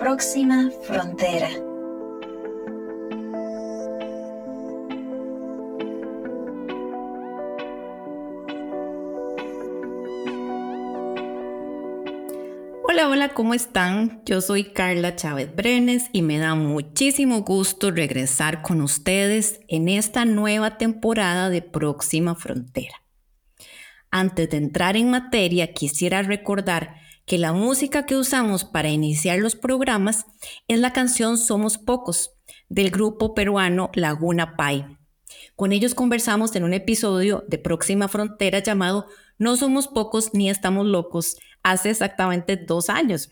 Próxima Frontera. Hola, hola, ¿cómo están? Yo soy Carla Chávez Brenes y me da muchísimo gusto regresar con ustedes en esta nueva temporada de Próxima Frontera. Antes de entrar en materia, quisiera recordar que la música que usamos para iniciar los programas es la canción Somos Pocos del grupo peruano Laguna Pai. Con ellos conversamos en un episodio de Próxima Frontera llamado No somos pocos ni estamos locos hace exactamente dos años.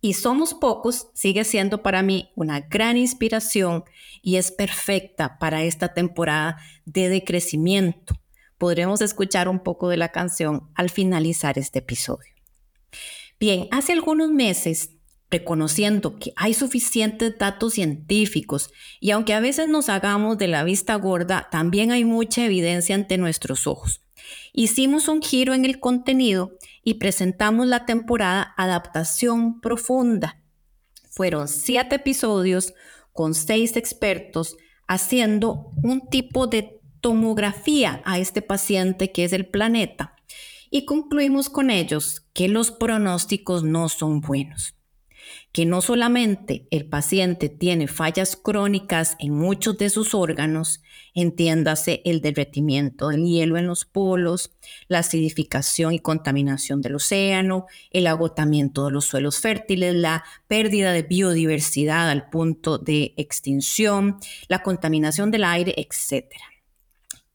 Y Somos Pocos sigue siendo para mí una gran inspiración y es perfecta para esta temporada de decrecimiento. Podremos escuchar un poco de la canción al finalizar este episodio. Bien, hace algunos meses, reconociendo que hay suficientes datos científicos y aunque a veces nos hagamos de la vista gorda, también hay mucha evidencia ante nuestros ojos. Hicimos un giro en el contenido y presentamos la temporada Adaptación Profunda. Fueron siete episodios con seis expertos haciendo un tipo de tomografía a este paciente que es el planeta y concluimos con ellos que los pronósticos no son buenos, que no solamente el paciente tiene fallas crónicas en muchos de sus órganos, entiéndase el derretimiento del hielo en los polos, la acidificación y contaminación del océano, el agotamiento de los suelos fértiles, la pérdida de biodiversidad al punto de extinción, la contaminación del aire, etc.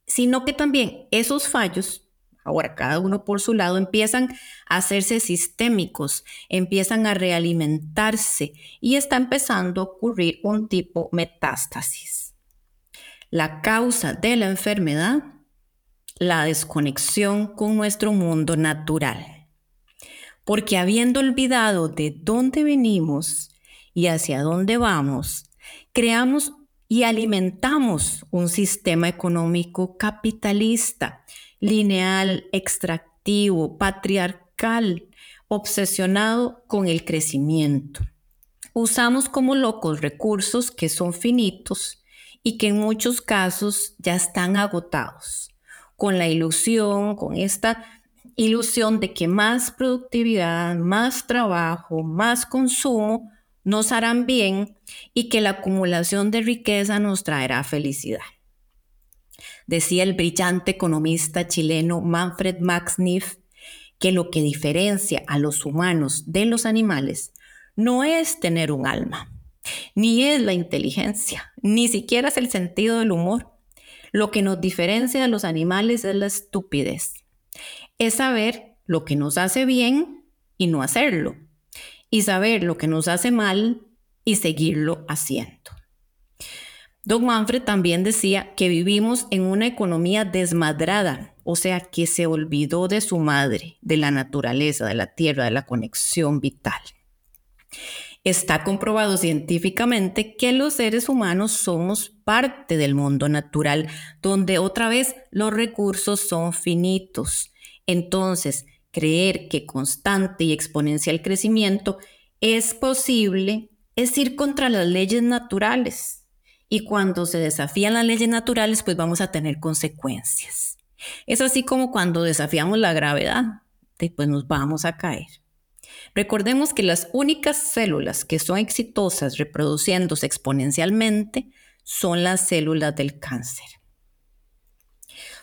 Sino que también esos fallos ahora cada uno por su lado, empiezan a hacerse sistémicos, empiezan a realimentarse y está empezando a ocurrir un tipo metástasis. La causa de la enfermedad, la desconexión con nuestro mundo natural. Porque habiendo olvidado de dónde venimos y hacia dónde vamos, creamos y alimentamos un sistema económico capitalista lineal, extractivo, patriarcal, obsesionado con el crecimiento. Usamos como locos recursos que son finitos y que en muchos casos ya están agotados, con la ilusión, con esta ilusión de que más productividad, más trabajo, más consumo nos harán bien y que la acumulación de riqueza nos traerá felicidad. Decía el brillante economista chileno Manfred Max Neff que lo que diferencia a los humanos de los animales no es tener un alma, ni es la inteligencia, ni siquiera es el sentido del humor. Lo que nos diferencia de los animales es la estupidez. Es saber lo que nos hace bien y no hacerlo. Y saber lo que nos hace mal y seguirlo haciendo. Don Manfred también decía que vivimos en una economía desmadrada, o sea, que se olvidó de su madre, de la naturaleza, de la tierra, de la conexión vital. Está comprobado científicamente que los seres humanos somos parte del mundo natural, donde otra vez los recursos son finitos. Entonces, creer que constante y exponencial crecimiento es posible es ir contra las leyes naturales y cuando se desafían las leyes naturales, pues vamos a tener consecuencias. Es así como cuando desafiamos la gravedad, pues nos vamos a caer. Recordemos que las únicas células que son exitosas reproduciéndose exponencialmente son las células del cáncer.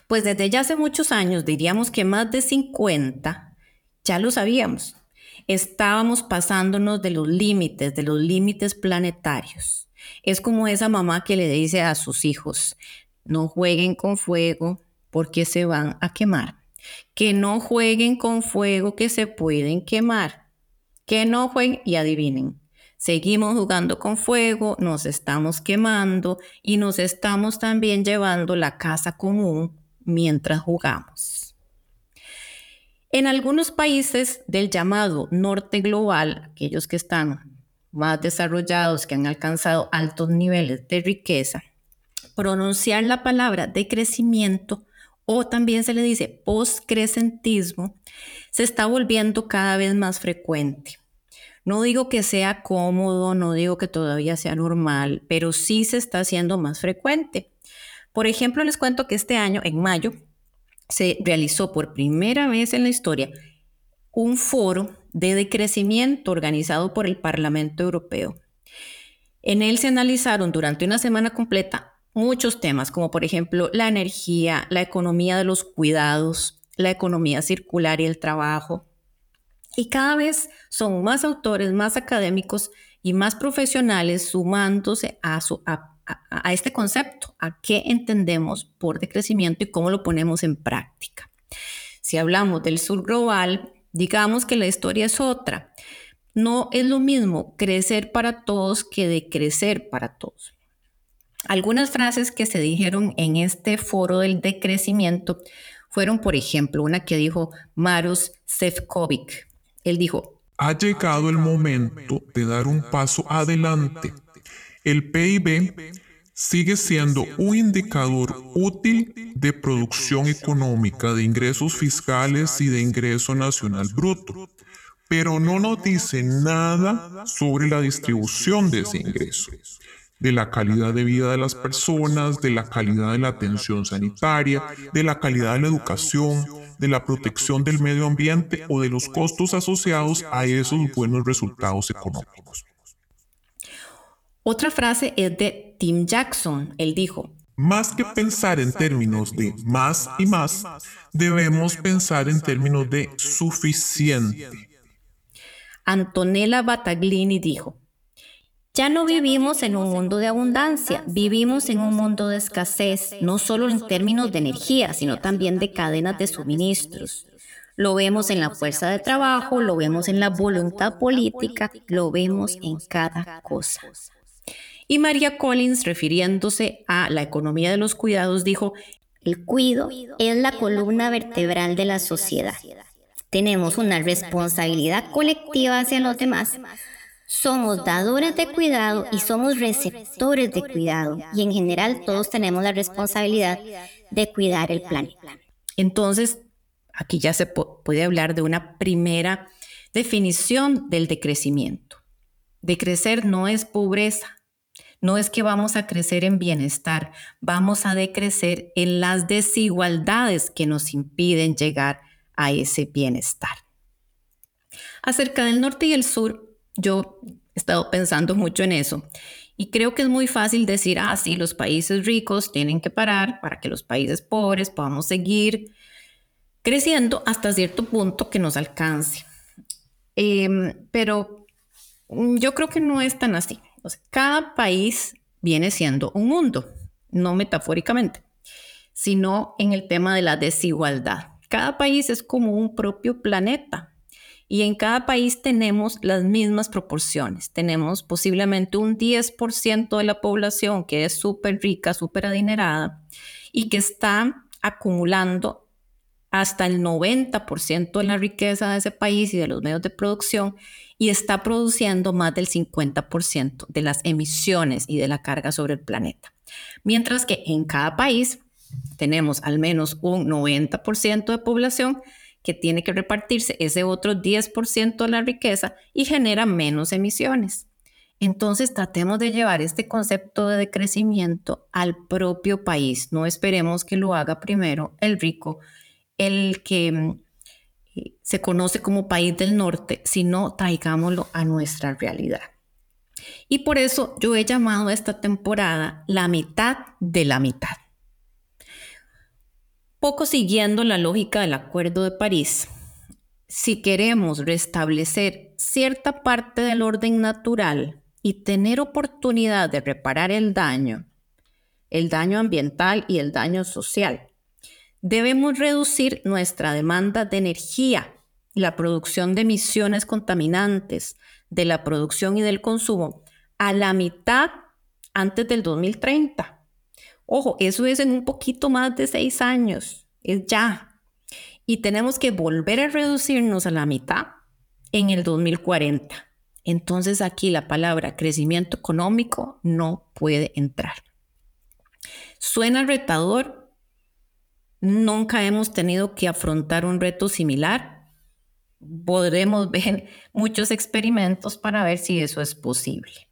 Pues desde ya hace muchos años, diríamos que más de 50, ya lo sabíamos, estábamos pasándonos de los límites, de los límites planetarios. Es como esa mamá que le dice a sus hijos, no jueguen con fuego porque se van a quemar. Que no jueguen con fuego que se pueden quemar. Que no jueguen y adivinen. Seguimos jugando con fuego, nos estamos quemando y nos estamos también llevando la casa común mientras jugamos. En algunos países del llamado norte global, aquellos que están más desarrollados que han alcanzado altos niveles de riqueza, pronunciar la palabra de crecimiento o también se le dice postcrecentismo, se está volviendo cada vez más frecuente. No digo que sea cómodo, no digo que todavía sea normal, pero sí se está haciendo más frecuente. Por ejemplo, les cuento que este año, en mayo, se realizó por primera vez en la historia un foro de decrecimiento organizado por el Parlamento Europeo. En él se analizaron durante una semana completa muchos temas, como por ejemplo la energía, la economía de los cuidados, la economía circular y el trabajo. Y cada vez son más autores, más académicos y más profesionales sumándose a, este concepto, a qué entendemos por decrecimiento y cómo lo ponemos en práctica. Si hablamos del sur global, digamos que la historia es otra. No es lo mismo crecer para todos que decrecer para todos. Algunas frases que se dijeron en este foro del decrecimiento fueron, por ejemplo, una que dijo Maros Sefcovic. Él dijo, ha llegado el momento de dar un paso adelante. El PIB sigue siendo un indicador útil de producción económica, de ingresos fiscales y de ingreso nacional bruto, pero no nos dice nada sobre la distribución de ese ingreso de la calidad de vida de las personas, de la calidad de la atención sanitaria, de la calidad de la educación, de la protección del medio ambiente o de los costos asociados a esos buenos resultados económicos. Otra frase es de Tim Jackson. Él dijo, más que pensar en términos de más y más, debemos pensar en términos de suficiente. Antonella Battaglini dijo, ya no vivimos en un mundo de abundancia, vivimos en un mundo de escasez, no solo en términos de energía, sino también de cadenas de suministros. Lo vemos en la fuerza de trabajo, lo vemos en la voluntad política, lo vemos en cada cosa. Y María Collins, refiriéndose a la economía de los cuidados, dijo, el cuido es la columna vertebral de la sociedad. Tenemos una responsabilidad colectiva hacia los demás somos dadoras de cuidado y somos receptores de cuidado. Y en general todos tenemos la responsabilidad de cuidar el planeta. Entonces, aquí ya se puede hablar de una primera definición del decrecimiento. Decrecer no es pobreza, no es que vamos a crecer en bienestar, vamos a decrecer en las desigualdades que nos impiden llegar a ese bienestar. Acerca del norte y el sur, yo he estado pensando mucho en eso y creo que es muy fácil decir, ah, sí, los países ricos tienen que parar para que los países pobres podamos seguir creciendo hasta cierto punto que nos alcance. Em, pero yo creo que no es tan así. Cada país viene siendo un mundo, no metafóricamente, sino en el tema de la desigualdad. Cada país es como un propio planeta y en cada país tenemos las mismas proporciones. Tenemos posiblemente un 10% de la población que es súper rica, súper adinerada y que está acumulando hasta el 90% de la riqueza de ese país y de los medios de producción y está produciendo más del 50% de las emisiones y de la carga sobre el planeta. Mientras que en cada país tenemos al menos un 90% de población que tiene que repartirse ese otro 10% de la riqueza y genera menos emisiones. Entonces tratemos de llevar este concepto de decrecimiento al propio país. No esperemos que lo haga primero el rico, el que mm, se conoce como país del norte, sino traigámoslo a nuestra realidad. Y por eso yo he llamado a esta temporada la mitad de la mitad. Poco siguiendo la lógica del Acuerdo de París, si queremos restablecer cierta parte del orden natural y tener oportunidad de reparar el daño, el daño ambiental y el daño social, debemos reducir nuestra demanda de energía la producción de emisiones contaminantes de la producción y del consumo a la mitad antes del 2030 Ojo, eso es en un poquito más de seis años, es ya. Y tenemos que volver a reducirnos a la mitad en el 2040. Entonces aquí la palabra crecimiento económico no puede entrar. Suena retador. Nunca hemos tenido que afrontar un reto similar. podremos ver muchos experimentos para ver si eso es posible.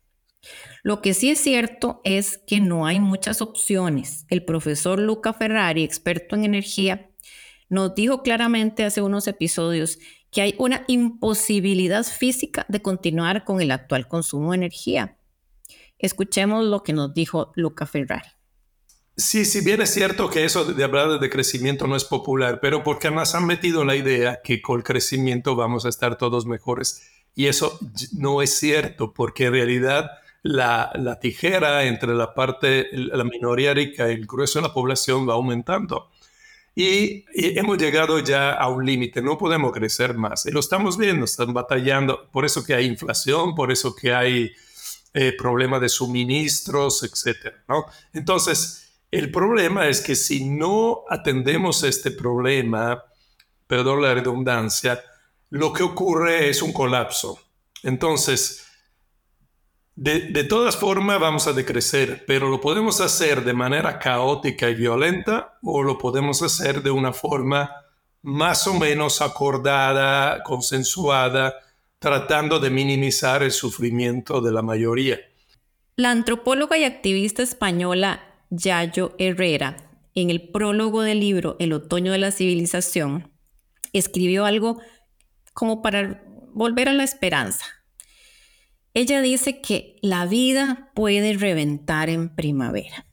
Lo que sí es cierto es que no hay muchas opciones. El profesor Luca Ferrari, experto en energía, nos dijo claramente hace unos episodios que hay una imposibilidad física de continuar con el actual consumo de energía. Escuchemos lo que nos dijo Luca Ferrari. Sí, si bien es cierto que eso de hablar de crecimiento no es popular, pero porque nos han metido la idea que con el crecimiento vamos a estar todos mejores. Y eso no es cierto, porque en realidad la, la tijera entre la parte, la minoría rica y el grueso de la población va aumentando. Y, hemos llegado ya a un límite, no podemos crecer más. Y lo estamos viendo, están batallando, por eso que hay inflación, por eso que hay eh, problemas de suministros, etc. ¿no? Entonces, el problema es que si no atendemos este problema, perdón la redundancia, lo que ocurre es un colapso. Entonces, de, todas formas vamos a decrecer, pero lo podemos hacer de manera caótica y violenta o lo podemos hacer de una forma más o menos acordada, consensuada, tratando de minimizar el sufrimiento de la mayoría. La antropóloga y activista española Yayo Herrera, en el prólogo del libro El otoño de la civilización, escribió algo como para volver a la esperanza. Ella dice que la vida puede reventar en primavera.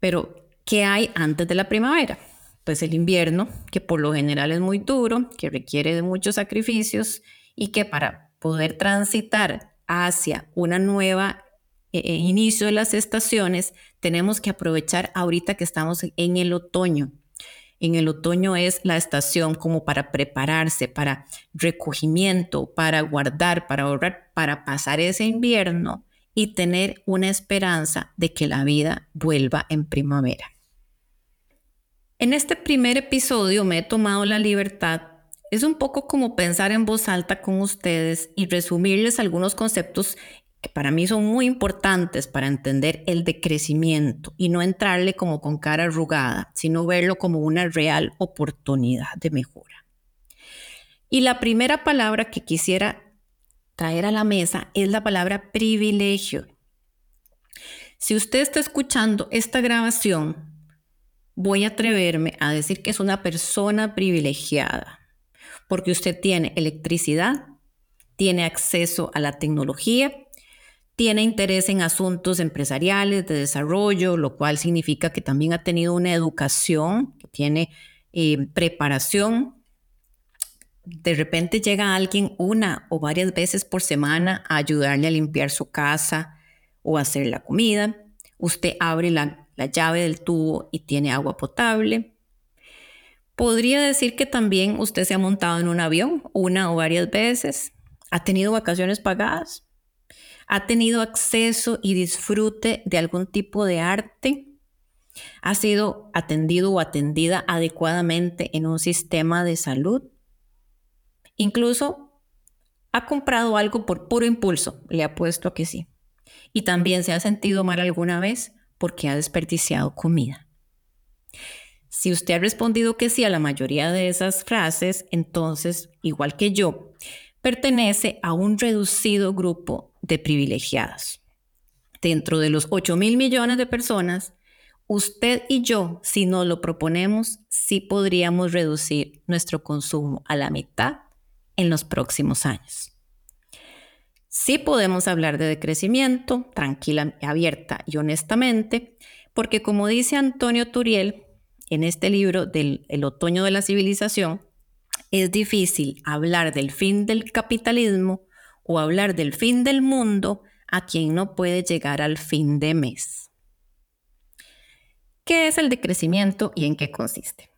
Pero, ¿qué hay antes de la primavera? Pues el invierno, que por lo general es muy duro, que requiere de muchos sacrificios y que para poder transitar hacia una nueva eh, eh, inicio de las estaciones, tenemos que aprovechar ahorita que estamos en el otoño. En el otoño es la estación como para prepararse, para recogimiento, para guardar, para ahorrar, para pasar ese invierno y tener una esperanza de que la vida vuelva en primavera. En este primer episodio me he tomado la libertad, es un poco como pensar en voz alta con ustedes y resumirles algunos conceptos que para mí son muy importantes para entender el decrecimiento y no entrarle como con cara arrugada, sino verlo como una real oportunidad de mejora. Y la primera palabra que quisiera traer a la mesa es la palabra privilegio. Si usted está escuchando esta grabación, voy a atreverme a decir que es una persona privilegiada, porque usted tiene electricidad, tiene acceso a la tecnología tiene interés en asuntos empresariales, de desarrollo, lo cual significa que también ha tenido una educación, que tiene eh, preparación. De repente llega alguien una o varias veces por semana a ayudarle a limpiar su casa o hacer la comida. Usted abre la, la llave del tubo y tiene agua potable. Podría decir que también usted se ha montado en un avión una o varias veces. Ha tenido vacaciones pagadas ha tenido acceso y disfrute de algún tipo de arte, ha sido atendido o atendida adecuadamente en un sistema de salud, incluso ha comprado algo por puro impulso, le apuesto a que sí. Y también se ha sentido mal alguna vez porque ha desperdiciado comida. Si usted ha respondido que sí a la mayoría de esas frases, entonces, igual que yo, pertenece a un reducido grupo de privilegiados. Dentro de los 8 mil millones de personas, usted y yo, si nos lo proponemos, sí podríamos reducir nuestro consumo a la mitad en los próximos años. Sí podemos hablar de decrecimiento, tranquila, abierta y honestamente, porque como dice Antonio Turiel en este libro del El otoño de la civilización, es difícil hablar del fin del capitalismo o hablar del fin del mundo a quien no puede llegar al fin de mes. ¿Qué es el decrecimiento y en qué consiste?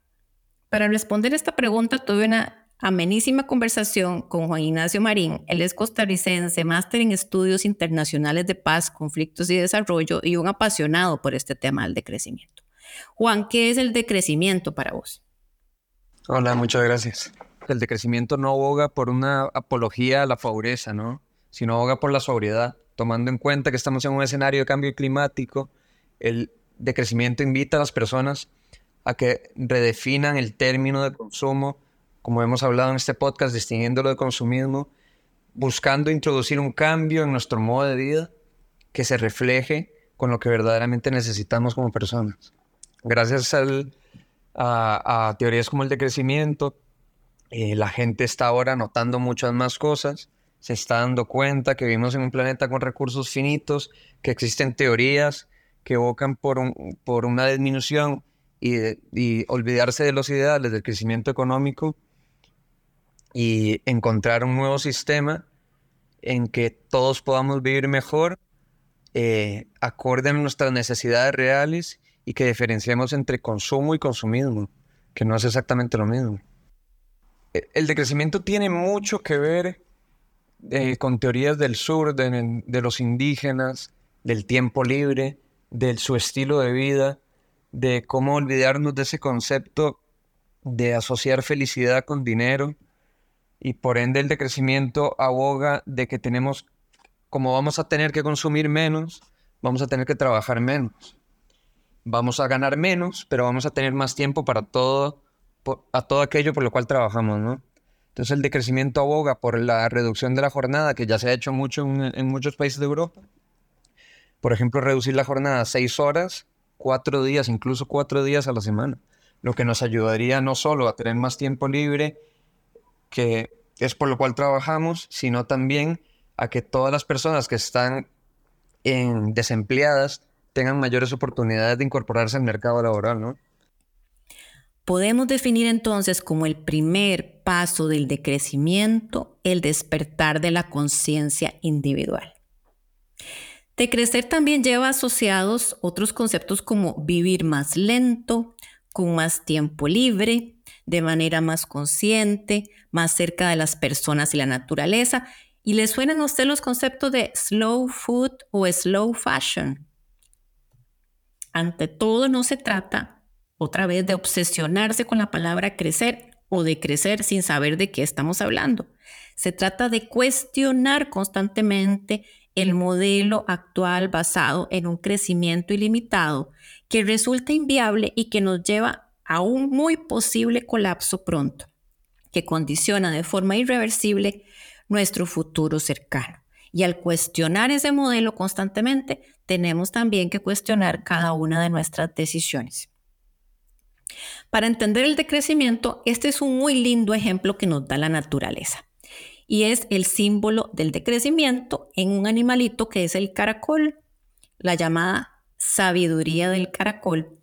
Para responder esta pregunta tuve una amenísima conversación con Juan Ignacio Marín. Él es costarricense, máster en estudios internacionales de paz, conflictos y desarrollo y un apasionado por este tema del decrecimiento. Juan, ¿qué es el decrecimiento para vos? Hola, muchas gracias el decrecimiento no aboga por una apología a la pobreza, ¿no? Sino aboga por la sobriedad. Tomando en cuenta que estamos en un escenario de cambio climático, el decrecimiento invita a las personas a que redefinan el término de consumo como hemos hablado en este podcast, distinguiéndolo de consumismo, buscando introducir un cambio en nuestro modo de vida que se refleje con lo que verdaderamente necesitamos como personas. Gracias a, teorías como el de crecimiento, eh, la gente está ahora notando muchas más cosas, se está dando cuenta que vivimos en un planeta con recursos finitos, que existen teorías que evocan por, por una disminución y, olvidarse de los ideales del crecimiento económico y encontrar un nuevo sistema en que todos podamos vivir mejor, eh, acorde a nuestras necesidades reales y que diferenciemos entre consumo y consumismo, que no es exactamente lo mismo. El decrecimiento tiene mucho que ver eh, con teorías del sur, de, de, los indígenas, del tiempo libre, de su estilo de vida, de cómo olvidarnos de ese concepto de asociar felicidad con dinero y por ende el decrecimiento aboga de que tenemos, como vamos a tener que consumir menos, vamos a tener que trabajar menos. Vamos a ganar menos, pero vamos a tener más tiempo para todo, a todo aquello por lo cual trabajamos, ¿no? Entonces el decrecimiento aboga por la reducción de la jornada, que ya se ha hecho mucho en, muchos países de Europa. Por ejemplo, reducir la jornada a seis horas, cuatro días, incluso cuatro días a la semana, lo que nos ayudaría no solo a tener más tiempo libre que es por lo cual trabajamos, sino también a que todas las personas que están desempleadas tengan mayores oportunidades de incorporarse al mercado laboral, ¿no? Podemos definir entonces como el primer paso del decrecimiento el despertar de la conciencia individual. Decrecer también lleva asociados otros conceptos como vivir más lento, con más tiempo libre, de manera más consciente, más cerca de las personas y la naturaleza. ¿Y le suenan a usted los conceptos de slow food o slow fashion? Ante todo, no se trata otra vez de obsesionarse con la palabra crecer o de crecer sin saber de qué estamos hablando. Se trata de cuestionar constantemente el modelo actual basado en un crecimiento ilimitado que resulta inviable y que nos lleva a un muy posible colapso pronto, que condiciona de forma irreversible nuestro futuro cercano. Y al cuestionar ese modelo constantemente, tenemos también que cuestionar cada una de nuestras decisiones. Para entender el decrecimiento, este es un muy lindo ejemplo que nos da la naturaleza. Y es el símbolo del decrecimiento en un animalito que es el caracol, la llamada sabiduría del caracol,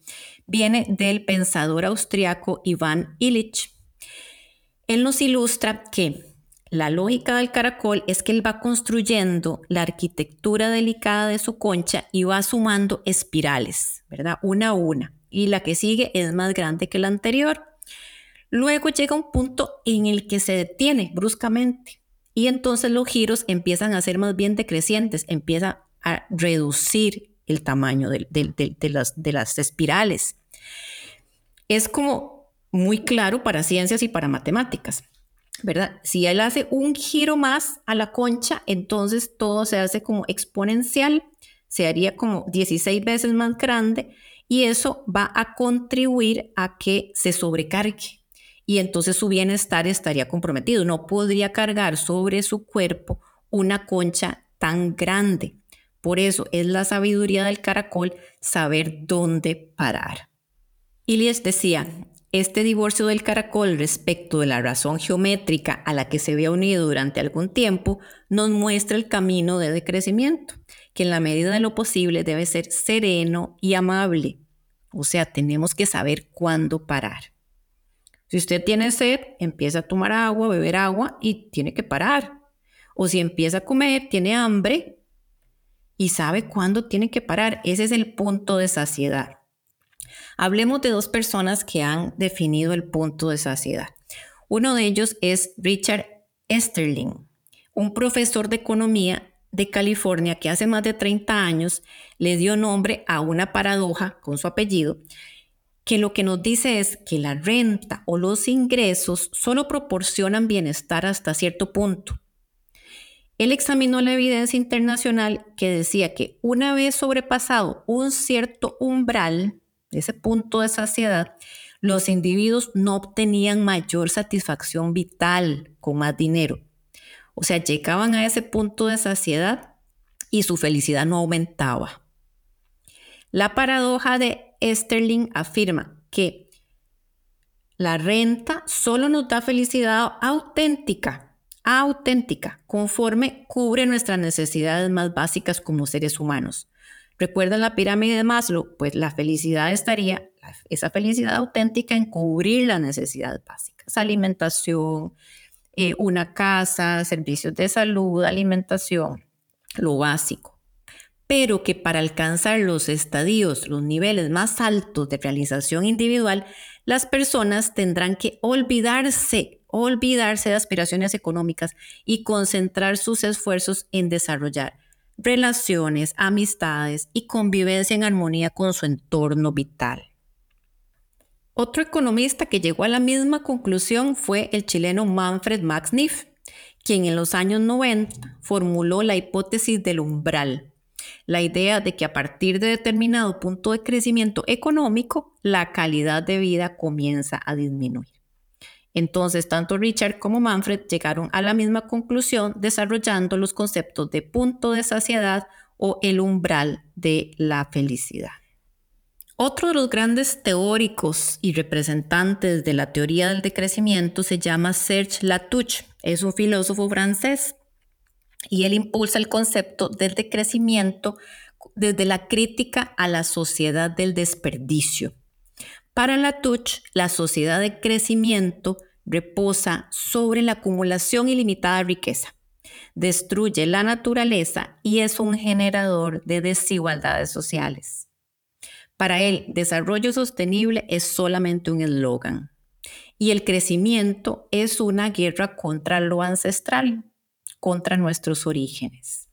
viene del pensador austriaco Iván Illich. Él nos ilustra que la lógica del caracol es que él va construyendo la arquitectura delicada de su concha y va sumando espirales, ¿verdad? Una a una. Y la que sigue es más grande que la anterior. Luego llega un punto en el que se detiene bruscamente y entonces los giros empiezan a ser más bien decrecientes, empieza a reducir el tamaño de, las, las espirales es como muy claro para ciencias y para matemáticas, ¿verdad? Si él hace un giro más a la concha, entonces todo se hace como exponencial, se haría como 16 veces más grande y eso va a contribuir a que se sobrecargue y entonces su bienestar estaría comprometido. No podría cargar sobre su cuerpo una concha tan grande. Por eso es la sabiduría del caracol saber dónde parar. Ilias decía, este divorcio del caracol respecto de la razón geométrica a la que se había unido durante algún tiempo nos muestra el camino de decrecimiento, que en la medida de lo posible debe ser sereno y amable. O sea, tenemos que saber cuándo parar. Si usted tiene sed, empieza a tomar agua, beber agua y tiene que parar. O si empieza a comer, tiene hambre y sabe cuándo tiene que parar. Ese es el punto de saciedad. Hablemos de dos personas que han definido el punto de saciedad. Uno de ellos es Richard Esterling, un profesor de economía de California que hace más de 30 años le dio nombre a una paradoja con su apellido, que lo que nos dice es que la renta o los ingresos solo proporcionan bienestar hasta cierto punto. Él examinó la evidencia internacional que decía que una vez sobrepasado un cierto umbral, ese punto de saciedad, los individuos no obtenían mayor satisfacción vital con más dinero. O sea, llegaban a ese punto de saciedad y su felicidad no aumentaba. La paradoja de Sterling afirma que la renta solo nos da felicidad auténtica, auténtica, conforme cubre nuestras necesidades más básicas como seres humanos. ¿Recuerdan la pirámide de Maslow? Pues la felicidad estaría, esa felicidad auténtica en cubrir las necesidades básicas, alimentación, eh, una casa, servicios de salud, alimentación, lo básico. Pero que para alcanzar los estadios, los niveles más altos de realización individual, las personas tendrán que olvidarse, olvidarse de aspiraciones económicas y concentrar sus esfuerzos en desarrollar relaciones, amistades y convivencia en armonía con su entorno vital. Otro economista que llegó a la misma conclusión fue el chileno Manfred Max Neff, quien en los años 90 formuló la hipótesis del umbral, la idea de que a partir de determinado punto de crecimiento económico, la calidad de vida comienza a disminuir. Entonces, tanto Richard como Manfred llegaron a la misma conclusión desarrollando los conceptos de punto de saciedad o el umbral de la felicidad. Otro de los grandes teóricos y representantes de la teoría del decrecimiento se llama Serge Latouche. Es un filósofo francés y él impulsa el concepto del decrecimiento desde la crítica a la sociedad del desperdicio. Para Latouche, la sociedad de crecimiento reposa sobre la acumulación ilimitada de riqueza, destruye la naturaleza y es un generador de desigualdades sociales. Para él, desarrollo sostenible es solamente un eslogan y el crecimiento es una guerra contra lo ancestral, contra nuestros orígenes.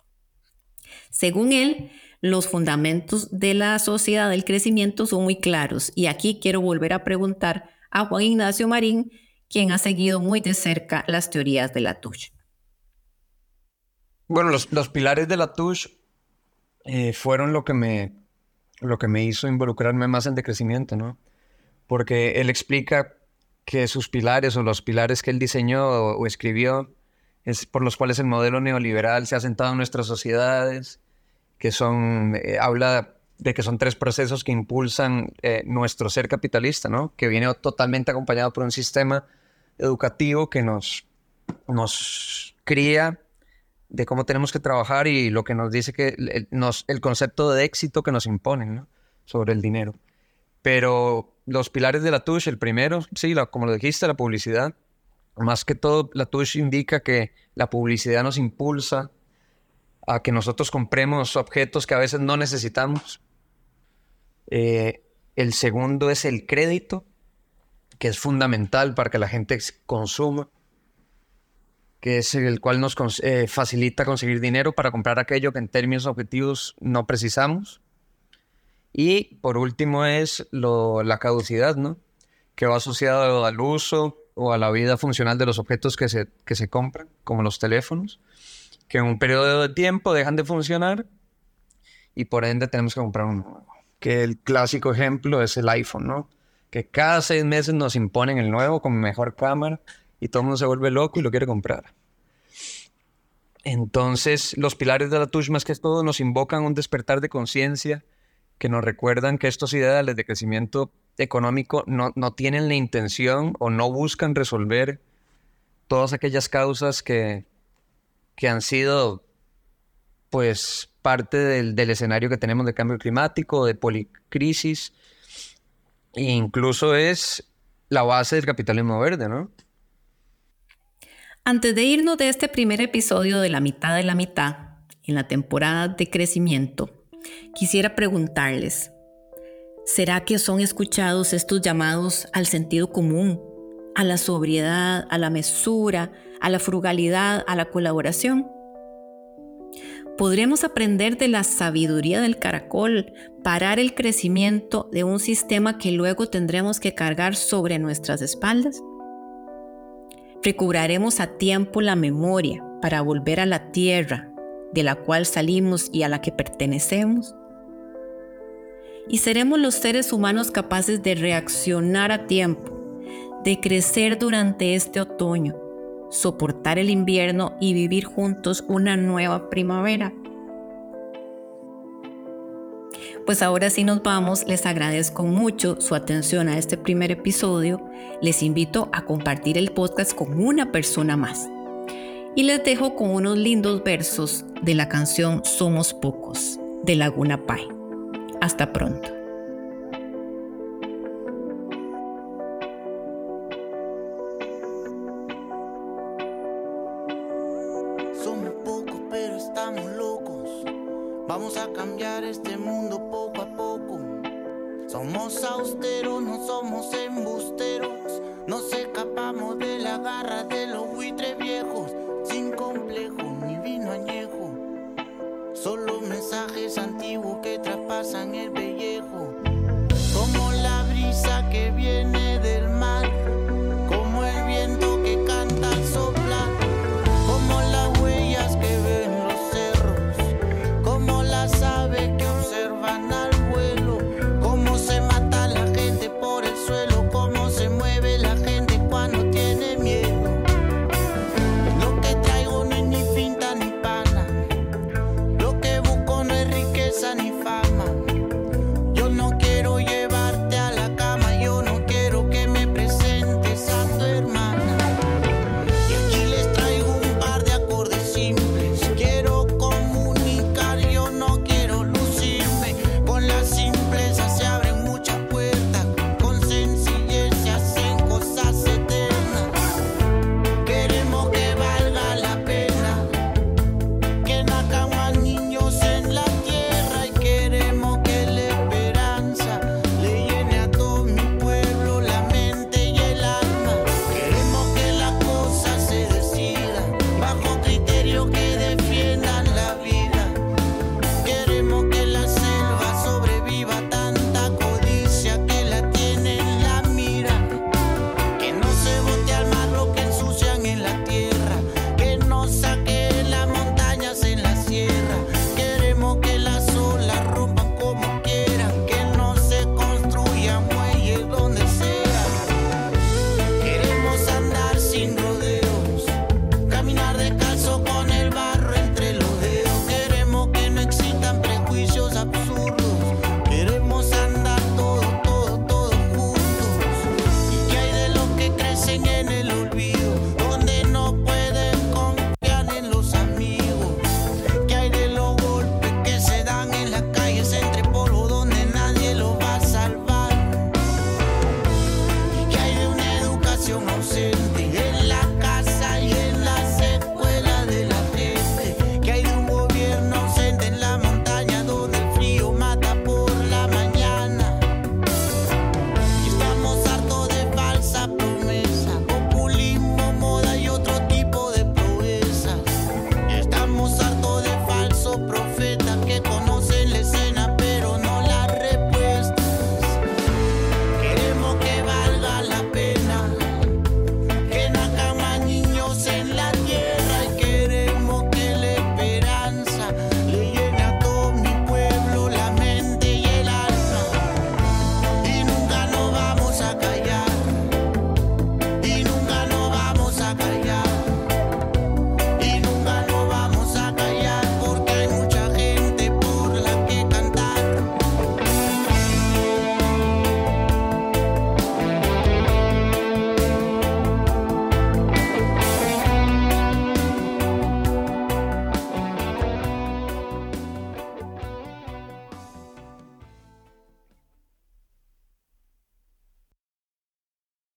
Según él, los fundamentos de la sociedad del crecimiento son muy claros y aquí quiero volver a preguntar a Juan Ignacio Marín, quien ha seguido muy de cerca las teorías de la TUSH. Bueno, los, pilares de la TUSH eh, fueron lo que me lo que me hizo involucrarme más en decrecimiento, ¿no? Porque él explica que sus pilares o los pilares que él diseñó o, escribió es por los cuales el modelo neoliberal se ha sentado en nuestras sociedades, que son, eh, habla de que son tres procesos que impulsan eh, nuestro ser capitalista, ¿no? Que viene totalmente acompañado por un sistema educativo que nos, nos cría de cómo tenemos que trabajar y lo que nos dice que el, nos, el concepto de éxito que nos imponen sobre el dinero. Pero los pilares de la TUSH, el primero, sí, como lo dijiste, la publicidad. Más que todo, la TUSH indica que la publicidad nos impulsa a que nosotros compremos objetos que a veces no necesitamos. Eh, el segundo es el crédito, que es fundamental para que la gente consuma que es el cual nos eh, facilita conseguir dinero para comprar aquello que en términos objetivos no precisamos. Y por último es la caducidad, ¿no? Que va asociado al uso o a la vida funcional de los objetos que se, que se compran, como los teléfonos, que en un periodo de tiempo dejan de funcionar y por ende tenemos que comprar uno nuevo. Que el clásico ejemplo es el iPhone, ¿no? Que cada seis meses nos imponen el nuevo con mejor cámara y todo el mundo se vuelve loco y lo quiere comprar. Entonces, los pilares de la TUSH más que todo nos invocan un despertar de conciencia que nos recuerdan que estos ideales de crecimiento económico no, no, tienen la intención o no buscan resolver todas aquellas causas que, que han sido pues parte del, del, escenario que tenemos de cambio climático, de policrisis, e incluso es la base del capitalismo verde, ¿no? Antes de irnos de este primer episodio de la mitad de la mitad, en la temporada de crecimiento, quisiera preguntarles, ¿será que son escuchados estos llamados al sentido común, a la sobriedad, a la mesura, a la frugalidad, a la colaboración? ¿Podremos aprender de la sabiduría del caracol, parar el crecimiento de un sistema que luego tendremos que cargar sobre nuestras espaldas? Recobraremos a tiempo la memoria para volver a la tierra de la cual salimos y a la que pertenecemos. y seremos los seres humanos capaces de reaccionar a tiempo, de crecer durante este otoño, soportar el invierno y vivir juntos una nueva primavera. Pues ahora sí nos vamos, les agradezco mucho su atención a este primer episodio, les invito a compartir el podcast con una persona más y les dejo con unos lindos versos de la canción Somos Pocos de Laguna Pai. Hasta pronto. Somos pocos, pero estamos locos. Vamos a cambiar este mundo poco a poco. Somos austeros, no somos embusteros. Nos escapamos de la garra de los buitres viejos. Sin complejo ni vino añejo. Solo mensajes antiguos que traspasan el